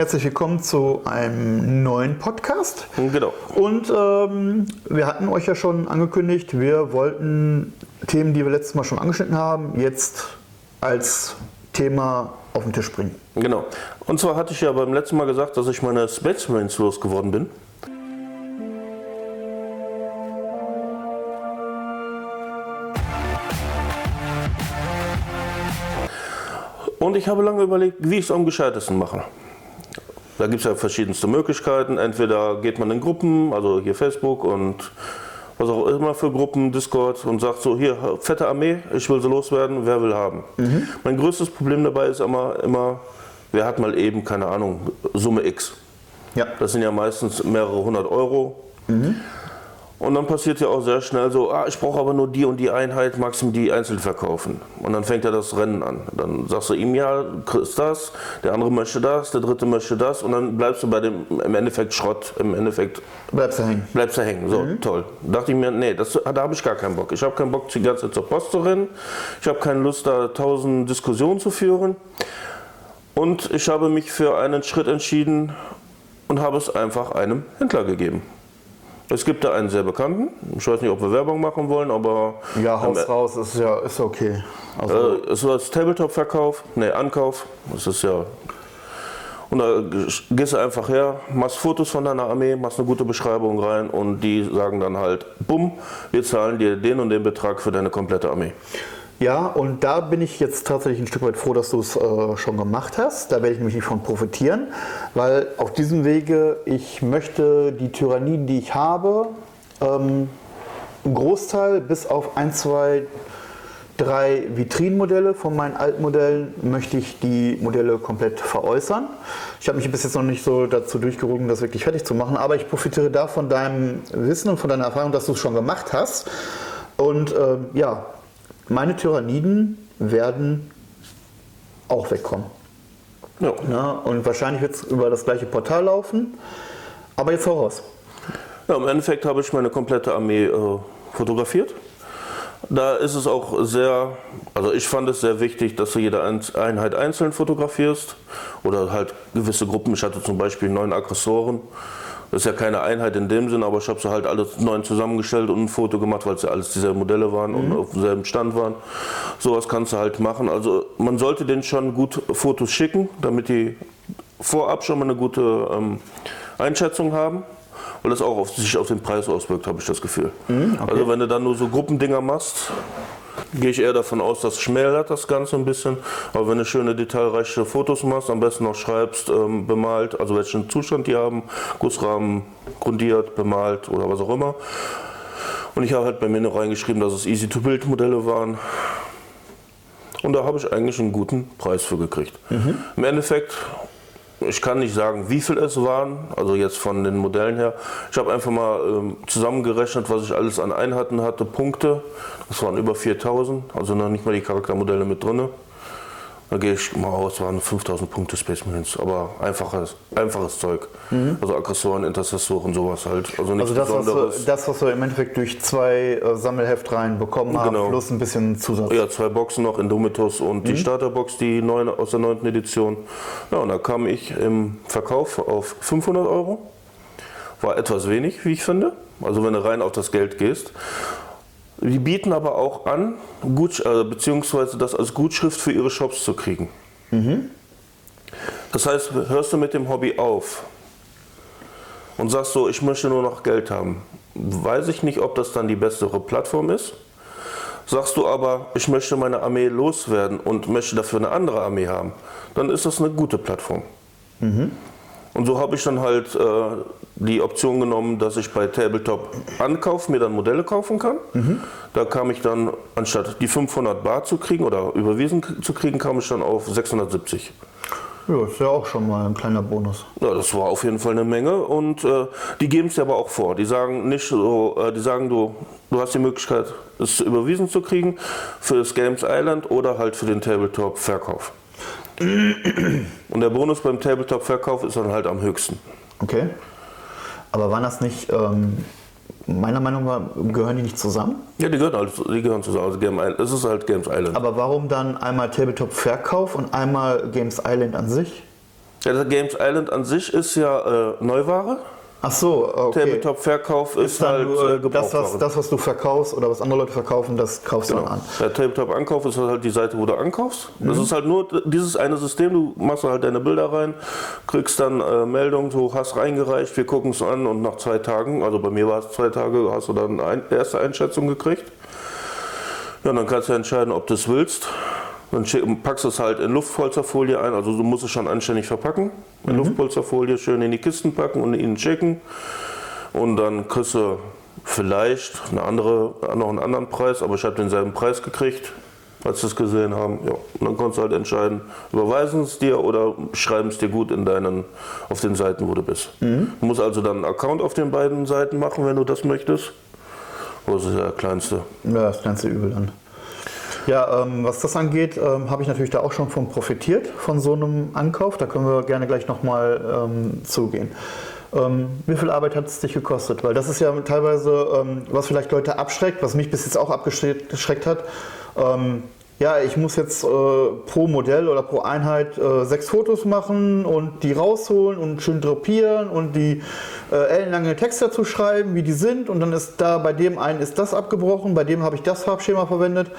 Herzlich willkommen zu einem neuen Podcast. Genau. Und ähm, wir hatten euch ja schon angekündigt, wir wollten Themen, die wir letztes Mal schon angeschnitten haben, jetzt als Thema auf den Tisch bringen. Genau. Und zwar hatte ich ja beim letzten Mal gesagt, dass ich meine Space Marines losgeworden bin. Und ich habe lange überlegt, wie ich es am gescheitesten mache. Da gibt es ja verschiedenste Möglichkeiten. Entweder geht man in Gruppen, also hier Facebook und was auch immer für Gruppen, Discord und sagt so, hier, fette Armee, ich will sie loswerden, wer will haben. Mhm. Mein größtes Problem dabei ist immer, immer, wer hat mal eben, keine Ahnung, Summe X. Ja. Das sind ja meistens mehrere hundert Euro. Mhm. Und dann passiert ja auch sehr schnell so, ah, ich brauche aber nur die und die Einheit, magst du mir die einzeln verkaufen? Und dann fängt ja das Rennen an. Dann sagst du ihm, ja, kriegst das, der andere möchte das, der dritte möchte das und dann bleibst du bei dem im Endeffekt Schrott, im Endeffekt bleibst du hängen. Bleibst du hängen, so, mhm. toll. Da dachte ich mir, nee, das, da habe ich gar keinen Bock. Ich habe keinen Bock, die ganze Zeit zur Post zu rennen. Ich habe keine Lust, da tausend Diskussionen zu führen. Und ich habe mich für einen Schritt entschieden und habe es einfach einem Händler gegeben. Es gibt da einen sehr bekannten. Ich weiß nicht, ob wir Werbung machen wollen, aber. Ja, Haus ähm, raus ist ja ist okay. Also äh, es war das Tabletop-Verkauf, ne, Ankauf. Das ist ja. Und da gehst du einfach her, machst Fotos von deiner Armee, machst eine gute Beschreibung rein und die sagen dann halt, bumm, wir zahlen dir den und den Betrag für deine komplette Armee. Ja, und da bin ich jetzt tatsächlich ein Stück weit froh, dass du es äh, schon gemacht hast. Da werde ich nämlich nicht von profitieren, weil auf diesem Wege ich möchte die Tyrannien, die ich habe, ähm, im Großteil bis auf ein, zwei, drei Vitrinenmodelle von meinen Altmodellen möchte ich die Modelle komplett veräußern. Ich habe mich bis jetzt noch nicht so dazu durchgerungen, das wirklich fertig zu machen, aber ich profitiere da von deinem Wissen und von deiner Erfahrung, dass du es schon gemacht hast. Und äh, ja, meine Tyranniden werden auch wegkommen. Ja. ja und wahrscheinlich wird es über das gleiche Portal laufen. Aber jetzt voraus. Ja, im Endeffekt habe ich meine komplette Armee äh, fotografiert. Da ist es auch sehr, also ich fand es sehr wichtig, dass du jede Einheit einzeln fotografierst oder halt gewisse Gruppen. Ich hatte zum Beispiel neun Aggressoren das ist ja keine Einheit in dem Sinn, aber ich habe sie halt alles neu zusammengestellt und ein Foto gemacht, weil es ja alles dieselben Modelle waren mhm. und auf demselben Stand waren. Sowas kannst du halt machen. Also man sollte denen schon gut Fotos schicken, damit die vorab schon mal eine gute ähm, Einschätzung haben weil das auch auf, sich auf den Preis auswirkt, habe ich das Gefühl. Mhm, okay. Also wenn du dann nur so Gruppendinger machst, gehe ich eher davon aus, dass schmälert das Ganze ein bisschen. Aber wenn du schöne detailreiche Fotos machst, am besten noch schreibst, ähm, bemalt, also welchen Zustand die haben, Gussrahmen grundiert, bemalt oder was auch immer. Und ich habe halt bei mir noch reingeschrieben, dass es Easy-to-Build-Modelle waren. Und da habe ich eigentlich einen guten Preis für gekriegt. Mhm. Im Endeffekt ich kann nicht sagen, wie viel es waren, also jetzt von den Modellen her. Ich habe einfach mal ähm, zusammengerechnet, was ich alles an Einheiten hatte, Punkte. Das waren über 4000, also noch nicht mal die Charaktermodelle mit drin. Da gehe ich mal aus, waren 5000 Punkte Space Marines, aber einfaches, einfaches Zeug. Mhm. Also Aggressoren, Intercessoren, sowas halt. Also nichts also das, Besonderes. Was du, das, was wir im Endeffekt durch zwei äh, Sammelheftreihen bekommen haben, genau. plus ein bisschen Zusatz. Ja, zwei Boxen noch, Indomitus und mhm. die Starterbox, die neune, aus der 9. Edition. Ja, und da kam ich im Verkauf auf 500 Euro. War etwas wenig, wie ich finde. Also wenn du rein auf das Geld gehst. Die bieten aber auch an, Gut, äh, beziehungsweise das als Gutschrift für ihre Shops zu kriegen. Mhm. Das heißt, hörst du mit dem Hobby auf und sagst so, ich möchte nur noch Geld haben, weiß ich nicht, ob das dann die bessere Plattform ist. Sagst du aber, ich möchte meine Armee loswerden und möchte dafür eine andere Armee haben, dann ist das eine gute Plattform. Mhm. Und so habe ich dann halt äh, die Option genommen, dass ich bei Tabletop Ankauf mir dann Modelle kaufen kann. Mhm. Da kam ich dann, anstatt die 500 Bar zu kriegen oder überwiesen zu kriegen, kam ich dann auf 670. Ja, ist ja auch schon mal ein kleiner Bonus. Ja, das war auf jeden Fall eine Menge und äh, die geben es dir aber auch vor. Die sagen nicht so, äh, die sagen du, du hast die Möglichkeit, es überwiesen zu kriegen für das Games Island oder halt für den Tabletop-Verkauf. Und der Bonus beim Tabletop-Verkauf ist dann halt am höchsten. Okay. Aber waren das nicht, ähm, meiner Meinung nach, gehören die nicht zusammen? Ja, die gehören, halt, die gehören zusammen. Also Game Island, es ist halt Games Island. Aber warum dann einmal Tabletop-Verkauf und einmal Games Island an sich? Ja, der Games Island an sich ist ja äh, Neuware. Ach so, okay. Tabletop-Verkauf ist, Ist halt nur äh, das, was, das, was du verkaufst oder was andere Leute verkaufen, das kaufst du Genau. dann an. Der Tabletop-Ankauf ist halt die Seite, wo du ankaufst. Das Mhm. ist halt nur dieses eine System. Du machst halt deine Bilder rein, kriegst dann äh, Meldung, du hast reingereicht, wir gucken es an und nach zwei Tagen, also bei mir war es zwei Tage, hast du dann eine erste Einschätzung gekriegt. Ja, und dann kannst du entscheiden, ob du es willst. Dann packst du es halt in Luftpolsterfolie ein, also du musst es schon anständig verpacken. In Luftpolsterfolie schön in die Kisten packen und ihnen schicken. Und dann kriegst du vielleicht eine andere, noch einen anderen Preis, aber ich habe denselben Preis gekriegt, als sie es gesehen haben. Ja. Und dann kannst du halt entscheiden, überweisen es dir oder schreiben es dir gut in deinen, auf den Seiten, wo du bist. Du musst also dann einen Account auf den beiden Seiten machen, wenn du das möchtest. Das ist ja der kleinste. Ja, das ganze Übel dann. Ja, ähm, was das angeht, ähm, habe ich natürlich da auch schon von profitiert, von so einem Ankauf. Da können wir gerne gleich nochmal ähm, zugehen. Ähm, wie viel Arbeit hat es dich gekostet? Weil das ist ja teilweise, ähm, was vielleicht Leute abschreckt, was mich bis jetzt auch abgeschreckt hat. Ähm, ja, ich muss jetzt äh, pro Modell oder pro Einheit äh, sechs Fotos machen und die rausholen und schön drapieren und die äh, ellenlange Texte dazu schreiben, wie die sind. Und dann ist da bei dem einen ist das abgebrochen, bei dem habe ich das Farbschema verwendet.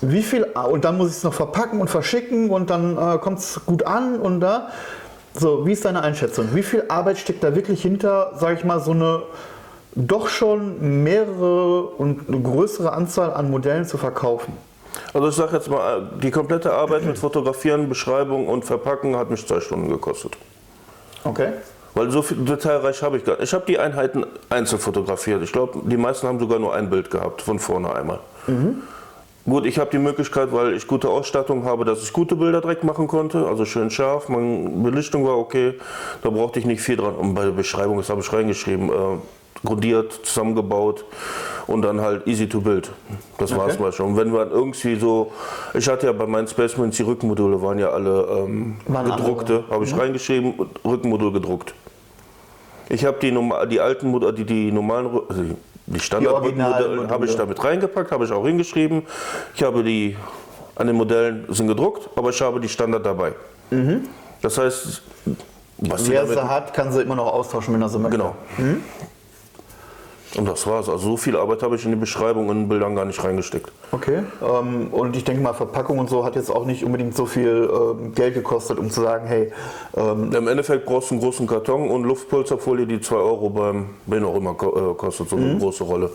Wie viel, und dann muss ich es noch verpacken und verschicken und dann äh, kommt es gut an und da. So, wie ist deine Einschätzung? Wie viel Arbeit steckt da wirklich hinter, sage ich mal, so eine doch schon mehrere und eine größere Anzahl an Modellen zu verkaufen? Also ich sage jetzt mal, die komplette Arbeit mit Fotografieren, Beschreibung und Verpacken hat mich zwei Stunden gekostet. Okay. Weil so viel detailreich habe ich gar nicht. Ich habe die Einheiten einzeln fotografiert. Ich glaube, die meisten haben sogar nur ein Bild gehabt, von vorne einmal. Gut, ich habe die Möglichkeit, weil ich gute Ausstattung habe, dass ich gute Bilder direkt machen konnte. Also schön scharf, meine Belichtung war okay. Da brauchte ich nicht viel dran. Und bei der Beschreibung, das habe ich reingeschrieben, äh, grundiert, zusammengebaut und dann halt easy to build. Das war es Okay. mal schon. Und wenn man irgendwie so, ich hatte ja bei meinen Spacemans, die Rückenmodule waren ja alle ähm, Waren gedruckte, habe ich reingeschrieben, und Rückenmodul gedruckt. Ich habe die, die alten, die, die normalen, also die- Standardmodelle habe ich damit reingepackt, habe ich auch hingeschrieben. Ich habe die an den Modellen sind gedruckt, aber ich habe die Standard dabei. Das heißt, was Wer sie hat, kann sie immer noch austauschen, wenn er sie möchte. genau. Und das war's. Also so viel Arbeit habe ich in die Beschreibung und Bildern gar nicht reingesteckt. Okay. Ähm, und ich denke mal, Verpackung und so hat jetzt auch nicht unbedingt so viel ähm, Geld gekostet, um zu sagen, hey, ähm, Im Endeffekt brauchst du einen großen Karton und Luftpolsterfolie, die 2 Euro beim wen auch immer äh, kostet, so eine große Rolle.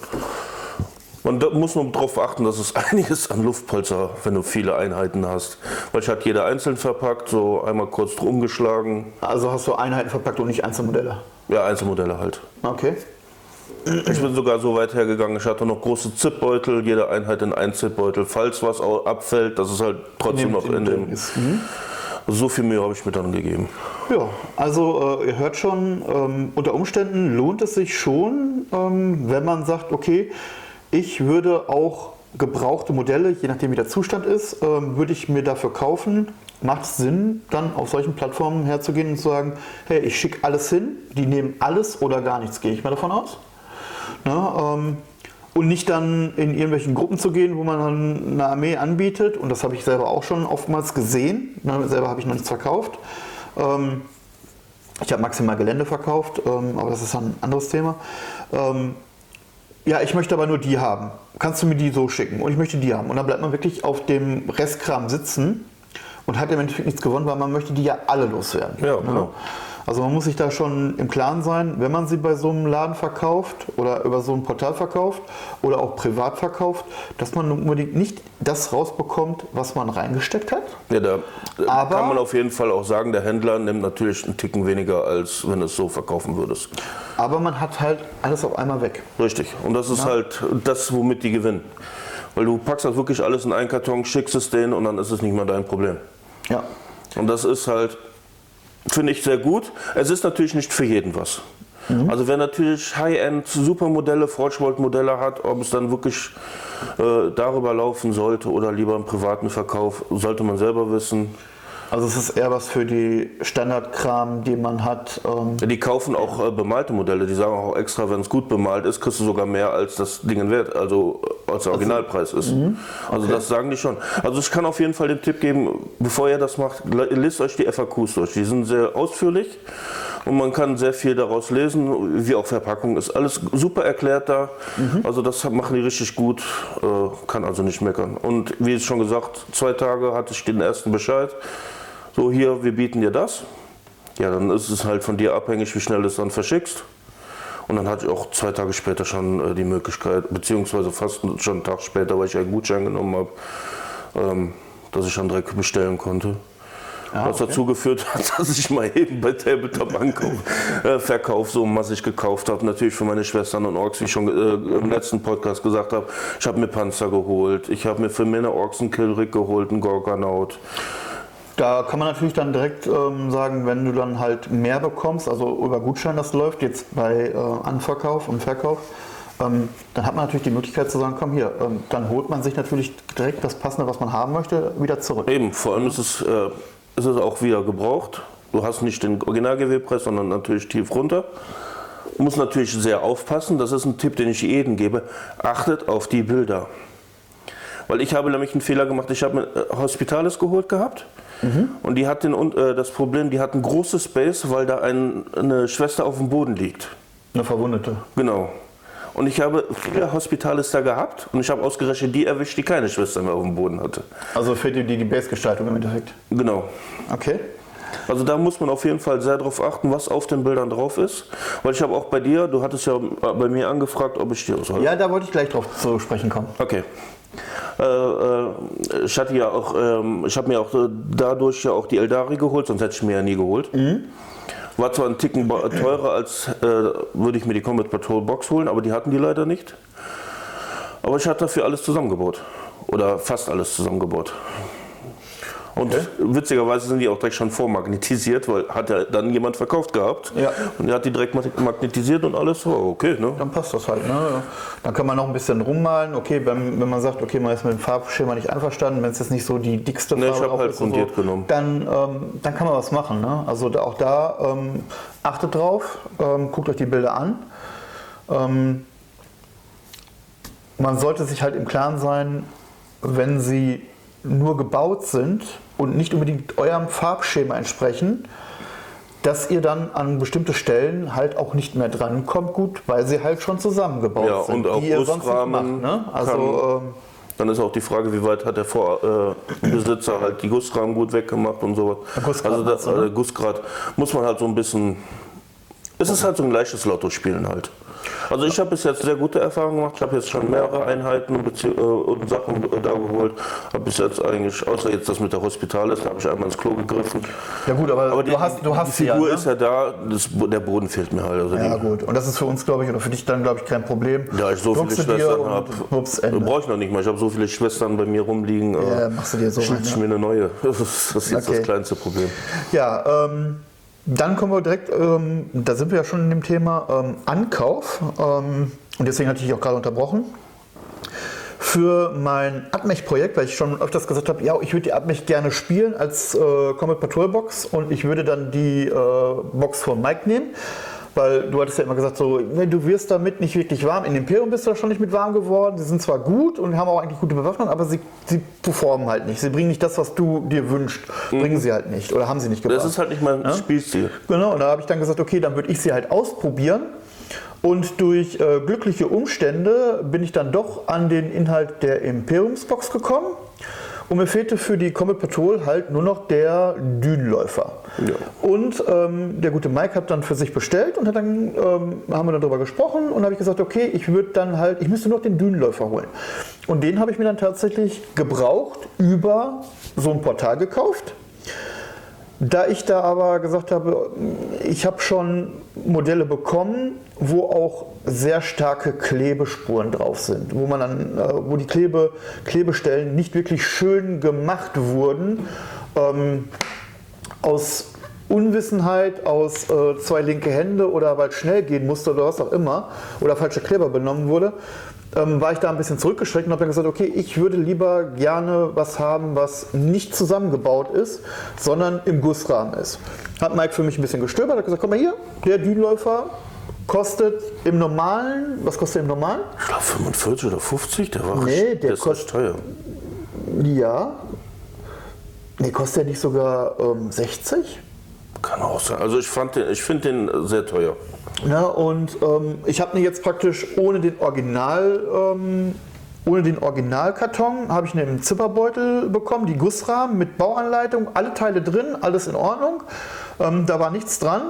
Man muss nur darauf achten, dass es einiges an Luftpolster, wenn du viele Einheiten hast. Weil ich hatte jeder einzeln verpackt, so einmal kurz drum geschlagen. also hast du Einheiten verpackt und nicht Einzelmodelle. Ja, Einzelmodelle halt. Okay. Ich bin sogar so weit hergegangen, ich hatte noch große Zipbeutel, jede Einheit in einen Zipbeutel. Falls was abfällt, dass es halt trotzdem noch in dem. ist. Mhm. So viel Mühe habe ich mir dann gegeben. Ja, also äh, ihr hört schon, ähm, unter Umständen lohnt es sich schon, ähm, wenn man sagt, okay, ich würde auch gebrauchte Modelle, je nachdem wie der Zustand ist, ähm, würde ich mir dafür kaufen. Macht es Sinn, dann auf solchen Plattformen herzugehen und zu sagen, hey, ich schicke alles hin, die nehmen alles oder gar nichts, gehe ich mal davon aus. Na, ähm, und nicht dann in irgendwelchen Gruppen zu gehen, wo man dann eine Armee anbietet. Und das habe ich selber auch schon oftmals gesehen. Ne, selber habe ich noch nichts verkauft. Ähm, ich habe maximal Gelände verkauft, ähm, aber das ist ein anderes Thema. Ähm, ja, ich möchte aber nur die haben. Kannst du mir die so schicken? Und ich möchte die haben. Und dann bleibt man wirklich auf dem Restkram sitzen und hat im Endeffekt nichts gewonnen, weil man möchte die ja alle loswerden. Ja, ne? genau. Also man muss sich da schon im Klaren sein, wenn man sie bei so einem Laden verkauft oder über so ein Portal verkauft oder auch privat verkauft, dass man unbedingt nicht das rausbekommt, was man reingesteckt hat. Ja, da Aber- kann man auf jeden Fall auch sagen, der Händler nimmt natürlich einen Ticken weniger, als wenn du es so verkaufen würdest. Aber man hat halt alles auf einmal weg. Richtig. Und das ist halt das, womit die gewinnen. Weil du packst halt wirklich alles in einen Karton, schickst es denen und dann ist es nicht mehr dein Problem. Ja. Und das ist halt, finde ich, sehr gut. Es ist natürlich nicht für jeden was. Also wer natürlich High-End Supermodelle, Forgeworld-Modelle hat, ob es dann wirklich äh, darüber laufen sollte oder lieber im privaten Verkauf, sollte man selber wissen. Also es ist eher was für die Standardkram, die man hat. Ähm, die kaufen auch äh, bemalte Modelle. Die sagen auch extra, wenn es gut bemalt ist, kriegst du sogar mehr als das Ding wert. Also äh, als der Originalpreis ist. Also das sagen die schon. Also ich kann auf jeden Fall den Tipp geben, bevor ihr das macht, lest euch die FAQs durch. Die sind sehr ausführlich und man kann sehr viel daraus lesen, wie auch Verpackung ist. Alles super erklärt da. Also das machen die richtig gut, äh, kann also nicht meckern. Und wie schon gesagt, zwei Tage hatte ich den ersten Bescheid. So hier, wir bieten dir das. Ja, dann ist es halt von dir abhängig, wie schnell du es dann verschickst. Und dann hatte ich auch zwei Tage später schon äh, die Möglichkeit, beziehungsweise fast schon einen Tag später, weil ich einen Gutschein genommen habe, ähm, dass ich dann direkt bestellen konnte. was dazu geführt hat, dass ich mal eben bei Tabletop Ankauf, äh, Verkauf so massig gekauft habe. Natürlich für meine Schwestern und Orks, wie ich schon äh, im letzten Podcast gesagt habe. Ich habe mir Panzer geholt, ich habe mir für meine Orks einen Killrick geholt, einen Gorganaut. Da kann man natürlich dann direkt ähm, sagen, wenn du dann halt mehr bekommst, also über Gutschein das läuft, jetzt bei äh, Anverkauf und Verkauf, ähm, dann hat man natürlich die Möglichkeit zu sagen, komm hier, ähm, dann holt man sich natürlich direkt das Passende, was man haben möchte, wieder zurück. Eben, vor allem ist es, äh, ist es auch wieder gebraucht. Du hast nicht den Original-GW-Preis, sondern natürlich tief runter. Du musst natürlich sehr aufpassen, das ist ein Tipp, den ich jedem gebe. Achtet auf die Bilder. Weil ich habe nämlich einen Fehler gemacht, ich habe mir äh, Hospitalis geholt gehabt. Und die hat den, äh, das Problem, die hat ein großes Space, weil da ein, eine Schwester auf dem Boden liegt. Eine Verwundete. Genau. Und ich habe viele Hospitalis da gehabt und ich habe ausgerechnet die erwischt, die keine Schwester mehr auf dem Boden hatte. Also für die, die, die Base-Gestaltung im Endeffekt. Genau. Okay. Also da muss man auf jeden Fall sehr darauf achten, was auf den Bildern drauf ist. Weil ich habe auch bei dir, du hattest ja bei mir angefragt, ob ich dir soll. Ja, da wollte ich gleich drauf zu sprechen kommen. Okay. Äh, äh, ich hatte ja auch, ähm, ich habe mir auch äh, dadurch ja auch die Eldari geholt, sonst hätte ich mir ja nie geholt. War zwar ein Ticken teurer, als äh, würde ich mir die Combat Patrol Box holen, aber die hatten die leider nicht. Aber ich hatte dafür alles zusammengebaut. Oder fast alles zusammengebaut. Und Okay. witzigerweise sind die auch direkt schon vormagnetisiert, weil hat ja dann jemand verkauft gehabt. Ja. Und der hat die direkt mag- magnetisiert und alles. Oh, okay, ne? Dann passt das halt. Ne? Dann kann man noch ein bisschen rummalen. Okay, wenn, wenn man sagt, okay, man ist mit dem Farbschema nicht einverstanden, wenn es jetzt nicht so die dickste Nee, ich Farbe drauf halt ist so, genommen. Dann, ähm, dann kann man was machen. Ne? Also auch da ähm, achtet drauf, ähm, guckt euch die Bilder an. Ähm, man sollte sich halt im Klaren sein, wenn sie nur gebaut sind und nicht unbedingt eurem Farbschema entsprechen, dass ihr dann an bestimmte Stellen halt auch nicht mehr drankommt, gut, weil sie halt schon zusammengebaut Ja, sind, und auch die ihr sonst nicht macht. Ne? Also ähm, Dann ist auch die Frage, wie weit hat der Vor äh, Besitzer halt die Gussrahmen gut weggemacht und sowas. Gussgrad also das, du, ne? äh, Gussgrad muss man halt so ein bisschen. Es ist halt so ein leichtes Lotto-Spielen halt. Also ich habe bis jetzt sehr gute Erfahrungen gemacht. Ich habe jetzt schon mehrere Einheiten äh, und Sachen äh, da geholt. Habe bis jetzt eigentlich, außer jetzt das mit der Hospital ist, da habe ich einmal ins Klo gegriffen. ja gut, aber, Aber die, du hast, du hast die Figur ja, ne? ist ja da, das, der Boden fehlt mir halt. Also Ja die, gut, und das ist für uns, glaube ich, oder für dich dann, glaube ich, kein Problem. da ich so viele Druckst dir Schwestern habe, brauche ich noch nicht mal. Ich habe so viele Schwestern bei mir rumliegen. äh, Ja, machst du dir so ich mir eine neue. Das ist, das ist jetzt Okay. das kleinste Problem. Ja, ähm, dann kommen wir direkt, ähm, da sind wir ja schon in dem Thema ähm, Ankauf. Ähm, und deswegen hatte ich auch gerade unterbrochen. Für mein Abmech-Projekt, weil ich schon öfters gesagt habe, ja, ich würde die Abmech gerne spielen als äh, Comet Patrol Box und ich würde dann die äh, Box von Mike nehmen. Weil du hattest ja immer gesagt, so, ne, du wirst damit nicht wirklich warm. In Imperium bist du da schon nicht mit warm geworden. Sie sind zwar gut und haben auch eigentlich gute Bewaffnung, aber sie, sie performen halt nicht. Sie bringen nicht das, was du dir wünschst. Bringen sie halt nicht. Oder haben sie nicht gebracht. Das ist halt nicht mein Spielstil. Genau, und da habe ich dann gesagt, okay, dann würde ich sie halt ausprobieren. Und durch äh, glückliche Umstände bin ich dann doch an den Inhalt der Imperiumsbox gekommen. Und mir fehlte für die Comet Patrol halt nur noch der Dünenläufer. Ja. Und ähm, der gute Mike hat dann für sich bestellt und hat dann ähm, haben wir dann darüber gesprochen und habe ich gesagt, okay, ich würde dann halt, ich müsste noch den Dünenläufer holen. Und den habe ich mir dann tatsächlich gebraucht über so ein Portal gekauft. Da ich da aber gesagt habe, ich habe schon Modelle bekommen, wo auch sehr starke Klebespuren drauf sind, wo man dann, äh, wo die Klebe, Klebestellen nicht wirklich schön gemacht wurden, ähm, aus Unwissenheit, aus äh, zwei linke Hände oder weil es schnell gehen musste oder was auch immer, oder falscher Kleber benommen wurde, ähm, war ich da ein bisschen zurückgeschreckt und habe dann gesagt, okay, ich würde lieber gerne was haben, was nicht zusammengebaut ist, sondern im Gussrahmen ist. Hat Mike für mich ein bisschen gestöbert, hat gesagt, komm mal hier, der Dünenläufer, kostet im normalen, was kostet der im normalen? Ich glaube 45 oder 50, der war Nee, der ist kostet- teuer. Ja. Nee, kostet der nicht sogar ähm, 60? Kann auch sein. Also ich fand den, ich finde den sehr teuer. Ja, und ähm, ich habe mir jetzt praktisch ohne den Original, ähm, ohne den Originalkarton, habe ich einen Zipperbeutel bekommen, die Gussrahmen mit Bauanleitung, alle Teile drin, alles in Ordnung. Ähm, da war nichts dran.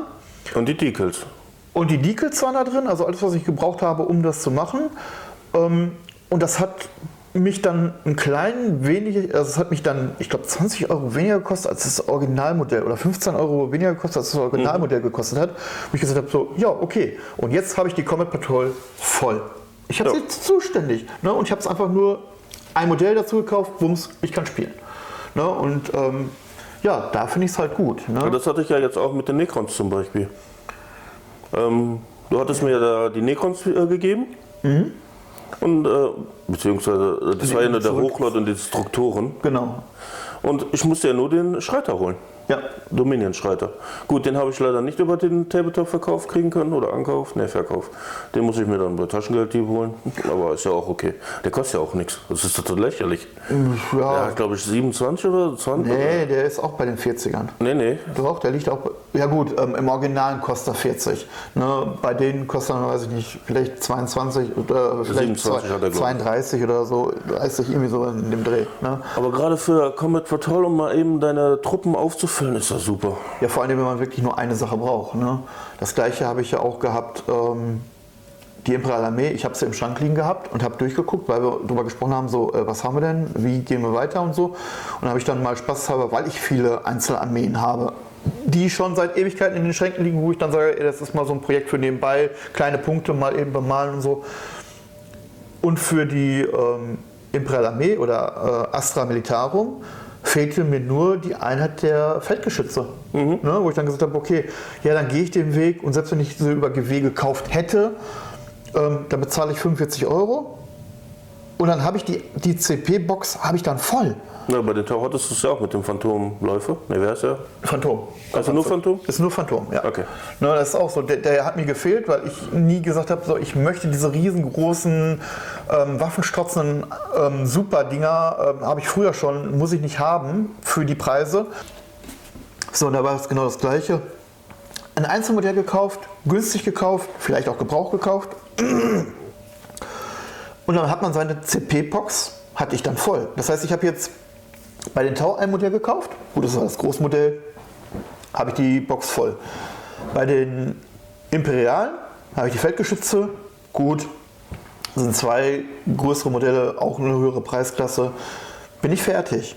Und die Decals. Und die Decals waren da drin, also alles, was ich gebraucht habe, um das zu machen. Ähm, und das hat mich dann ein klein wenig, also es hat mich dann, ich glaube, 20 Euro weniger gekostet als das Originalmodell oder 15 Euro weniger gekostet, als das Originalmodell gekostet hat. Wo ich gesagt habe, so, ja, okay. Und jetzt habe ich die Comet Patrol voll. Ich habe Ja. sie jetzt zuständig. Ne? Und ich habe es einfach nur ein Modell dazu gekauft, bums, ich kann spielen. Ne? Und ähm, ja, da finde ich es halt gut. Ne? Und das hatte ich ja jetzt auch mit den Necrons zum Beispiel. Ähm, du hattest mir da die Necrons äh, gegeben. Und, äh, beziehungsweise, das war ja nur der. Hochlord und die Strukturen. Genau. Und ich musste ja nur den Schreiter holen. Ja. Dominion-Schreiter. Gut, den habe ich leider nicht über den Tabletop-Verkauf kriegen können oder Ankauf. Ne, Verkauf. Den muss ich mir dann bei Taschengelddieb holen. Aber ist ja auch okay. Der kostet ja auch nichts. Das ist total lächerlich. Der Ja, hat, glaube ich, 27 oder 20. nee, der ist auch bei den 40ern. Nee, nee. Doch, der liegt auch. bei- Ja gut, ähm, im Originalen kostet er 40. Ne, bei denen kostet er, weiß ich nicht, vielleicht 22 oder vielleicht 27 hat er, glaub ich. 32 oder so. Weiß ich irgendwie so in dem Dreh. Ne? Aber gerade für Combat Patrol, um mal eben deine Truppen aufzufüllen, ist das super. Ja, vor allem, wenn man wirklich nur eine Sache braucht. Ne? Das gleiche habe ich ja auch gehabt. Ähm, die Imperial Armee, ich habe sie im Schrank liegen gehabt und habe durchgeguckt, weil wir darüber gesprochen haben, so, äh, was haben wir denn, wie gehen wir weiter und so. Und habe ich dann mal spaßhalber, weil ich viele Einzelarmeen habe, die schon seit Ewigkeiten in den Schränken liegen, wo ich dann sage, ey, das ist mal so ein Projekt für nebenbei, kleine Punkte mal eben bemalen und so. Und für die ähm, Imperial Armee oder äh, Astra Militarum fehlte mir nur die Einheit der Feldgeschütze. Ne, wo ich dann gesagt habe, okay, ja, dann gehe ich den Weg und selbst wenn ich sie über GW gekauft hätte, ähm, dann bezahle ich 45 Euro. Und dann habe ich die, die CP-Box habe ich dann voll. Ja, bei den Tau hattest du es ja auch mit dem Phantomläufer. Ne, wer ist der? Phantom. Also nur Phantom? Ist nur Phantom, ja. Okay. Ne, das ist auch so. Der, der hat mir gefehlt, weil ich nie gesagt habe, so, ich möchte diese riesengroßen, ähm, waffenstrotzenden ähm, Super-Dinger, ähm, habe ich früher schon, muss ich nicht haben für die Preise. So, und da war es genau das Gleiche. Ein Einzelmodell gekauft, günstig gekauft, vielleicht auch Gebrauch gekauft. Und dann hat man seine CP-Box, hatte ich dann voll. Das heißt, ich habe jetzt bei den Tau ein Modell gekauft. Gut, das war das Großmodell, habe ich die Box voll. Bei den Imperialen habe ich die Feldgeschütze, gut. Das sind zwei größere Modelle, auch eine höhere Preisklasse. Bin ich fertig.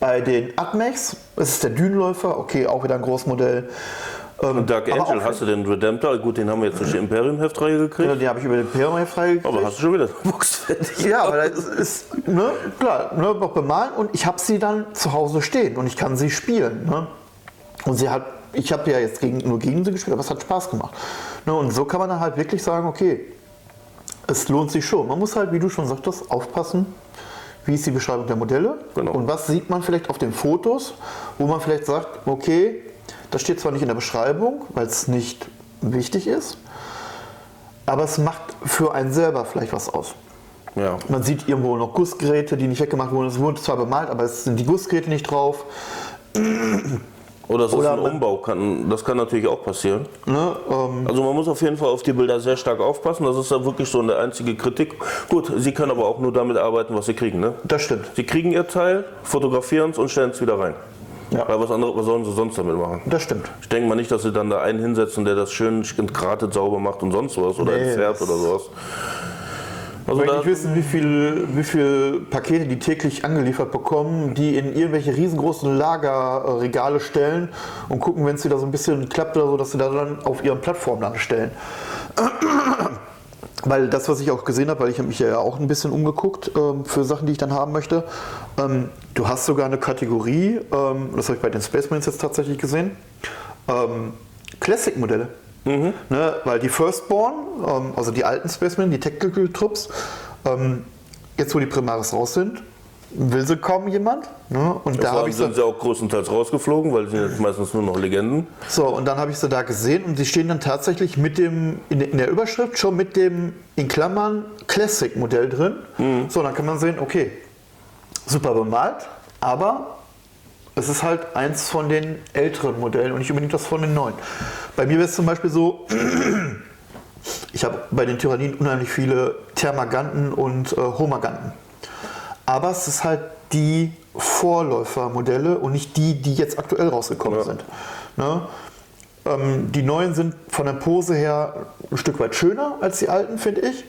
Bei den Atmex ist es der Dünenläufer, okay, auch wieder ein Großmodell. Ähm, Dark Angel, hast du den Redemptor? Gut, den haben wir jetzt durch die Imperium-Heftreihe gekriegt. Ja, den habe ich über den Imperium freigekriegt. Aber hast du schon wieder Box fertig? Ja, aber das ist, ne, klar, ne, noch bemalen und ich habe sie dann zu Hause stehen und ich kann sie spielen. Ne? Und sie hat, ich habe ja jetzt gegen, nur gegen sie gespielt, aber es hat Spaß gemacht. Ne, und so kann man dann halt wirklich sagen, okay, es lohnt sich schon. Man muss halt, wie du schon sagtest, aufpassen, wie ist die Beschreibung der Modelle Genau. und was sieht man vielleicht auf den Fotos, wo man vielleicht sagt, okay, das steht zwar nicht in der Beschreibung, weil es nicht wichtig ist, aber es macht für einen selber vielleicht was aus. Ja. Man sieht irgendwo noch Gussgeräte, die nicht weggemacht wurden. Es wurde zwar bemalt, aber es sind die Gussgeräte nicht drauf. Oder es ist ein man- Umbau, kann, das kann natürlich auch passieren. Ne? Ähm, Also man muss auf jeden Fall auf die Bilder sehr stark aufpassen. Das ist ja wirklich so eine einzige Kritik. Gut, Sie können aber auch nur damit arbeiten, was Sie kriegen. Ne? das stimmt. Sie kriegen Ihr Teil, fotografieren es und stellen es wieder rein. Ja. Weil was anderes, was sollen Sie sonst damit machen? Das stimmt. Ich denke mal nicht, dass Sie dann da einen hinsetzen, der das schön entgratet sauber macht und sonst was oder Nee, entfärbt oder sowas. Also Wenn ich wissen, wie viel, wie viel Pakete die täglich angeliefert bekommen, die in irgendwelche riesengroßen Lagerregale stellen und gucken, wenn es wieder so ein bisschen klappt oder so, dass sie da dann auf ihren Plattformen dann stellen. Weil das, was ich auch gesehen habe, weil ich habe mich ja auch ein bisschen umgeguckt ähm, für Sachen, die ich dann haben möchte. Ähm, du hast sogar eine Kategorie, ähm, das habe ich bei den Space Marines jetzt tatsächlich gesehen, ähm, Classic-Modelle. Ne, weil die Firstborn, ähm, also die alten Spacemen, die Tactical Trupps, ähm, jetzt wo die Primaris raus sind, will sie kaum jemand. Ne? Und da habe ich sie, sind sie auch größtenteils rausgeflogen, weil sie sind meistens nur noch Legenden. so, und dann habe ich sie da gesehen und sie stehen dann tatsächlich mit dem, in, der- Überschrift schon mit dem, in Klammern, Classic-Modell drin. So, dann kann man sehen, okay, super bemalt, aber es ist halt eins von den älteren Modellen und nicht unbedingt das von den neuen. Bei mir wäre es zum Beispiel so, ich habe bei den Tyrannien unheimlich viele Thermaganten und äh, Homaganten. Aber es ist halt die Vorläufermodelle und nicht die, die jetzt aktuell rausgekommen Ja. sind. Ne? Ähm, die neuen sind von der Pose her ein Stück weit schöner als die alten, finde ich.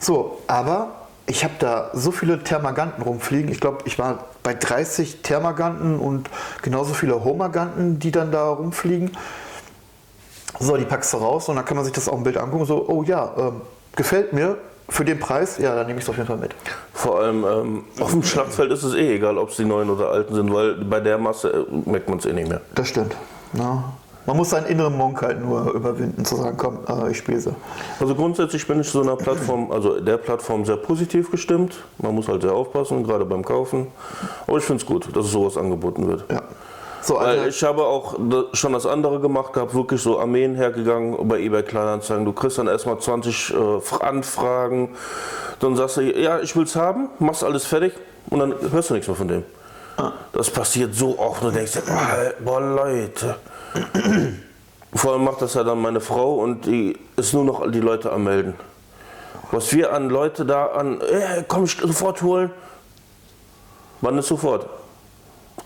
So, aber ich habe da so viele Thermaganten rumfliegen. Ich glaube, ich war bei 30 Thermaganten und genauso viele Homaganten, die dann da rumfliegen. So, die packst du raus und dann kann man sich das auch im Bild angucken. So, oh ja, ähm, gefällt mir für den Preis, ja, dann nehme ich es auf jeden Fall mit. Vor allem ähm, auf dem Schlachtfeld ist es eh egal, ob es die neuen oder alten sind, weil bei der Masse äh, merkt man es eh nicht mehr. Das stimmt. Ja. Man muss seinen inneren Monk halt nur überwinden, zu sagen, komm, äh, ich spiele sie. Also grundsätzlich bin ich so einer Plattform, also der Plattform sehr positiv gestimmt. Man muss halt sehr aufpassen, gerade beim Kaufen. Aber ich finde es gut, dass sowas angeboten wird. Ja. So, Weil ich habe auch schon das andere gemacht gehabt, wirklich so Armeen hergegangen bei eBay Kleinanzeigen. Du kriegst dann erstmal 20 äh, Anfragen, dann sagst du, ja, ich will es haben, machst alles fertig und dann hörst du nichts mehr von dem. Das passiert so oft und du denkst, dir, boah, Leute. Vor allem macht das ja dann meine Frau und die ist nur noch die Leute am Melden. Was wir an Leute da an, äh, komm ich sofort holen. Wann ist sofort?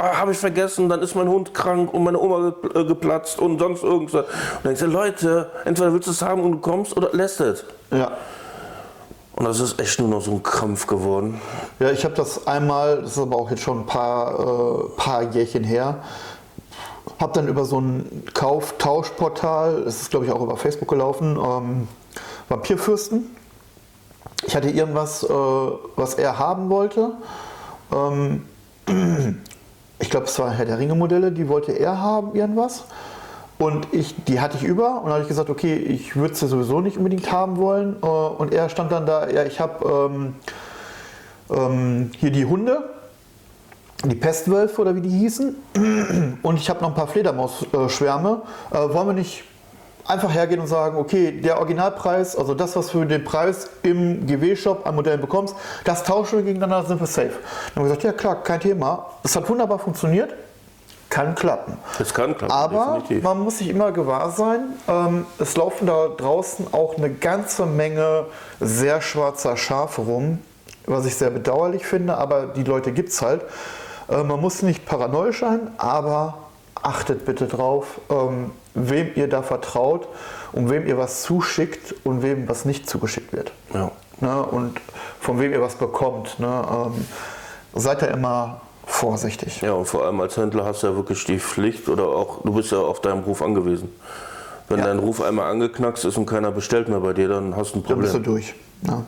Ah, habe ich vergessen, dann ist mein Hund krank und meine Oma äh, geplatzt und sonst irgendwas. Und denkst du, Leute, entweder willst du es haben und du kommst oder lässt es. ja. Und das ist echt nur noch so ein Krampf geworden. ja, ich habe das einmal, das ist aber auch jetzt schon ein paar, äh, paar Jährchen her, habe dann über so ein Kauf-Tauschportal, das ist glaube ich auch über Facebook gelaufen, ähm, Vampirfürsten. Ich hatte irgendwas, äh, was er haben wollte. Ähm, ich glaube, es war Herr der Ringe Modelle, die wollte er haben, irgendwas. Und ich, die hatte ich über und habe ich gesagt, okay, ich würde sie sowieso nicht unbedingt haben wollen. Äh, Und er stand dann da, ja, ich habe ähm, ähm, hier die Hunde, die Pestwölfe oder wie die hießen. Und ich habe noch ein paar Fledermausschwärme. Äh, wollen wir nicht einfach hergehen und sagen, okay, der Originalpreis, also das, was du für den Preis im GW-Shop an Modellen bekommst, das tauschen wir gegeneinander, sind wir safe. Dann haben wir gesagt, ja klar, kein Thema. Es hat wunderbar funktioniert, kann klappen. Es kann klappen, Aber definitiv. man muss sich immer gewahr sein, ähm, es laufen da draußen auch eine ganze Menge sehr schwarzer Schafe rum, was ich sehr bedauerlich finde, aber die Leute gibt es halt. Äh, man muss nicht paranoisch sein, aber achtet bitte drauf, ähm, wem ihr da vertraut und wem ihr was zuschickt und wem was nicht zugeschickt wird. Ja. Ne? Und von wem ihr was bekommt. Ne? Ähm, seid da immer vorsichtig. Ja, und vor allem als Händler hast du ja wirklich die Pflicht oder auch, du bist ja auf deinen Ruf angewiesen. Wenn Ja. dein Ruf einmal angeknackst ist und keiner bestellt mehr bei dir, dann hast du ein Dann bist du Problem. durch. Ja.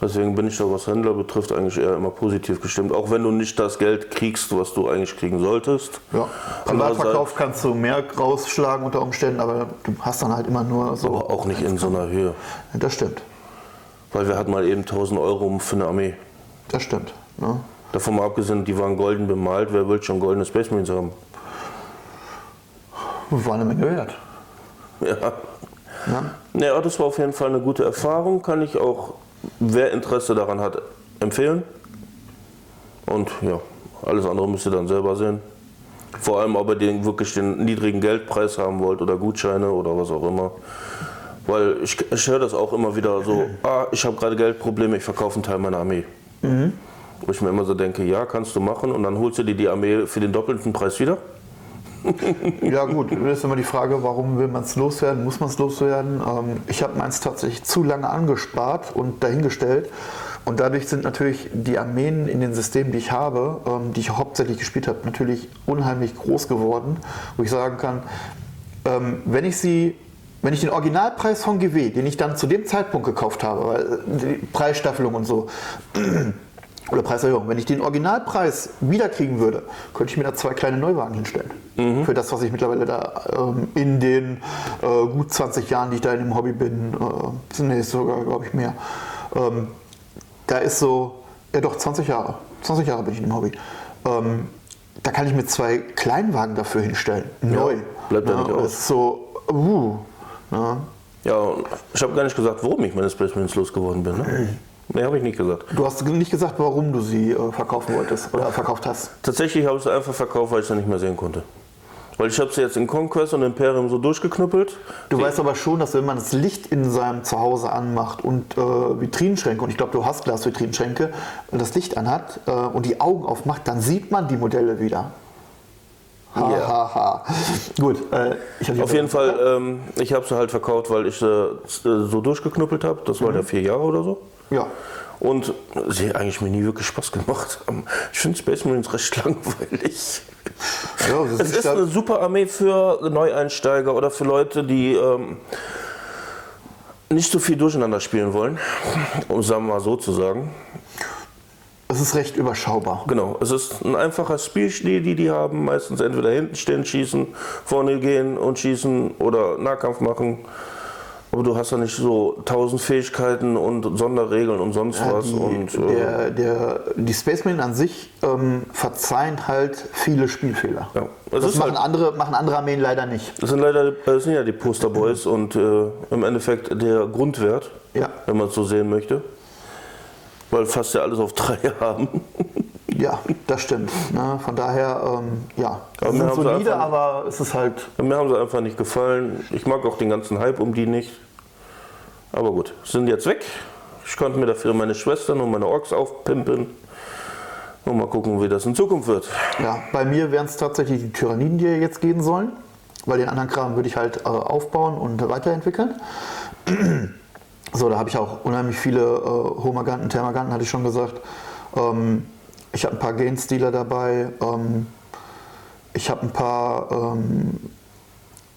Deswegen bin ich da, was Händler betrifft, eigentlich eher immer positiv gestimmt. Auch wenn du nicht das Geld kriegst, was du eigentlich kriegen solltest. Ja. Privatverkauf kannst du mehr rausschlagen unter Umständen, aber du hast dann halt immer nur so. Aber auch nicht in so einer Höhe. Das stimmt. Weil wir hatten mal eben 1000 Euro für eine Armee. Das stimmt. Ne? Davon mal abgesehen, die waren golden bemalt. Wer will schon goldene Space Marines haben? War eine Menge wert. Ja. Ja. Ja, das war auf jeden Fall eine gute Erfahrung. Kann ich auch, wer Interesse daran hat, empfehlen. Und ja, alles andere müsst ihr dann selber sehen. Vor allem, ob ihr den, wirklich den niedrigen Geldpreis haben wollt oder Gutscheine oder was auch immer. Weil ich, ich höre das auch immer wieder so, ah, ich habe gerade Geldprobleme, ich verkaufe einen Teil meiner Armee. Wo ich mir immer so denke, ja, kannst du machen und dann holst du dir die Armee für den doppelten Preis wieder. Ja gut, das ist immer die Frage, warum will man es loswerden, muss man es loswerden. Ähm, ich habe meins tatsächlich zu lange angespart und dahingestellt. Und dadurch sind natürlich die Armeen in den Systemen, die ich habe, ähm, die ich hauptsächlich gespielt habe, natürlich unheimlich groß geworden. Wo ich sagen kann, ähm, wenn ich sie, wenn ich den Originalpreis von GW, den ich dann zu dem Zeitpunkt gekauft habe, weil äh, die Preisstaffelung und so, oder Preiserhöhung. Wenn ich den Originalpreis wiederkriegen würde, könnte ich mir da zwei kleine Neuwagen hinstellen. Für das, was ich mittlerweile da ähm, in den äh, gut 20 Jahren, die ich da in dem Hobby bin, äh, nee, sogar, glaube ich, mehr. Ähm, da ist so, ja doch, 20 Jahre. 20 Jahre bin ich im Hobby. Ähm, da kann ich mir zwei Kleinwagen dafür hinstellen. Neu. bleibt ja Ja, nicht aus. Ist so, uh, ja. Ja, ich habe gar nicht gesagt, warum ich meine Space Marines losgeworden bin. Ne? Nee, habe ich nicht gesagt. Du hast nicht gesagt, warum du sie äh, verkaufen wolltest oder verkauft hast. Tatsächlich habe ich sie einfach verkauft, weil ich sie nicht mehr sehen konnte. Weil ich habe sie jetzt in Conquest und Imperium so durchgeknüppelt. Du weißt aber schon, dass wenn man das Licht in seinem Zuhause anmacht und äh, Vitrinenschränke, und ich glaube, du hast Glasvitrinenschränke, und das Licht anhat äh, und die Augen aufmacht, dann sieht man die Modelle wieder. Ha, Ja. ha, ha. Gut, äh, Auf jeden Fall, ähm, ich habe sie halt verkauft, weil ich sie äh, so durchgeknüppelt habe. Das war ja vier Jahre oder so. Ja. Und sie hat eigentlich mir nie wirklich Spaß gemacht. Ich finde Space Marines recht langweilig. ja das Es ist eine super Armee für Neueinsteiger oder für Leute, die ähm, nicht so viel durcheinander spielen wollen, um es mal so zu sagen. es ist recht überschaubar. Genau, es ist ein einfacher Spielstil, die die haben. Meistens entweder hinten stehen, schießen, vorne gehen und schießen oder Nahkampf machen. Aber du hast ja nicht so tausend Fähigkeiten und Sonderregeln und sonst Ja, was. die, und, äh, der, der, die Spacemen an sich ähm, verzeihen halt viele Spielfehler. Ja. Das ist machen, halt- andere, machen andere Armeen leider nicht. das sind leider das sind ja die Posterboys und äh, im Endeffekt der Grundwert, Ja. wenn man es so sehen möchte. Weil fast ja alles auf drei haben. Ja, das stimmt. Ne? Von daher, ähm, ja, Aber sind solide, einfach- aber es ist halt, Mir haben sie einfach nicht gefallen. Ich mag auch den ganzen Hype um die nicht. Aber gut, sind jetzt weg. Ich konnte mir dafür meine Schwestern und meine Orks aufpimpen. Und mal gucken, wie das in Zukunft wird. ja, bei mir wären es tatsächlich die Tyranniden, die jetzt gehen sollen, weil den anderen Kram würde ich halt äh, aufbauen und weiterentwickeln. So, da habe ich auch unheimlich viele äh, Homaganten, Thermaganten, hatte ich schon gesagt. Ähm, ich habe ein paar Gain-Stealer dabei. Ähm, ich habe ein paar ähm,